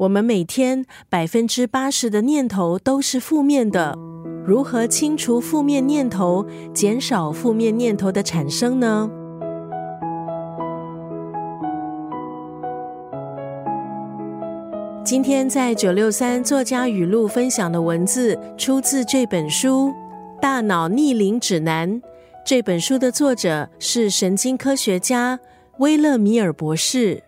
我们每天百分之八十的念头都是负面的，如何清除负面念头，减少负面念头的产生呢？今天在九六三作家语录分享的文字，出自这本书《大脑逆龄指南》。这本书的作者是神经科学家威勒米尔博士。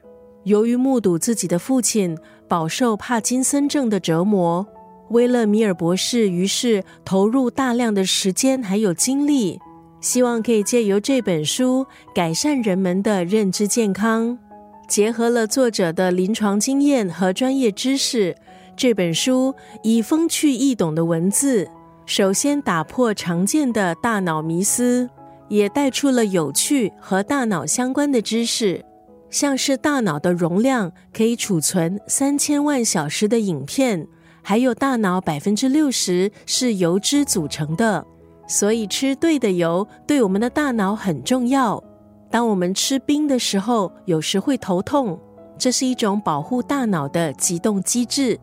由于目睹自己的父亲饱受帕金森症的折磨，威勒米尔博士于是投入大量的时间还有精力，希望可以借由这本书改善人们的认知健康。结合了作者的临床经验和专业知识，这本书以风趣易懂的文字，首先打破常见的大脑迷思，也带出了有趣和大脑相关的知识。像是大脑的容量可以储存三千万小时的影片，还有大脑百分之六十是油脂组成的，所以吃对的油对我们的大脑很重要。当我们吃冰的时候，有时会头痛，这是一种保护大脑的急动机制。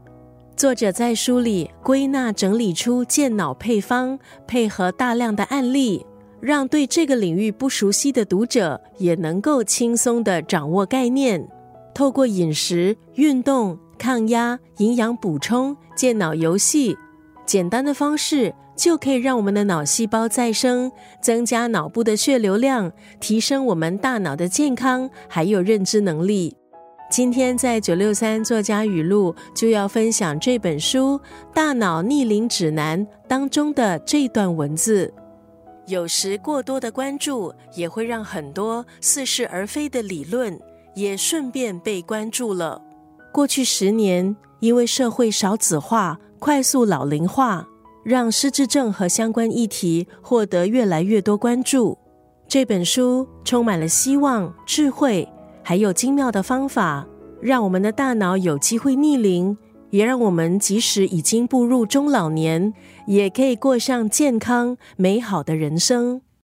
作者在书里归纳整理出健脑配方，配合大量的案例。让对这个领域不熟悉的读者也能够轻松的掌握概念。透过饮食、运动、抗压、营养补充、健脑游戏，简单的方式就可以让我们的脑细胞再生，增加脑部的血流量，提升我们大脑的健康，还有认知能力。今天在九六三作家语录就要分享这本书《大脑逆龄指南》当中的这段文字。有时过多的关注也会让很多似是而非的理论也顺便被关注了。过去十年，因为社会少子化、快速老龄化，让失智症和相关议题获得越来越多关注。这本书充满了希望、智慧，还有精妙的方法，让我们的大脑有机会逆龄。也让我们即使已经步入中老年，也可以过上健康美好的人生。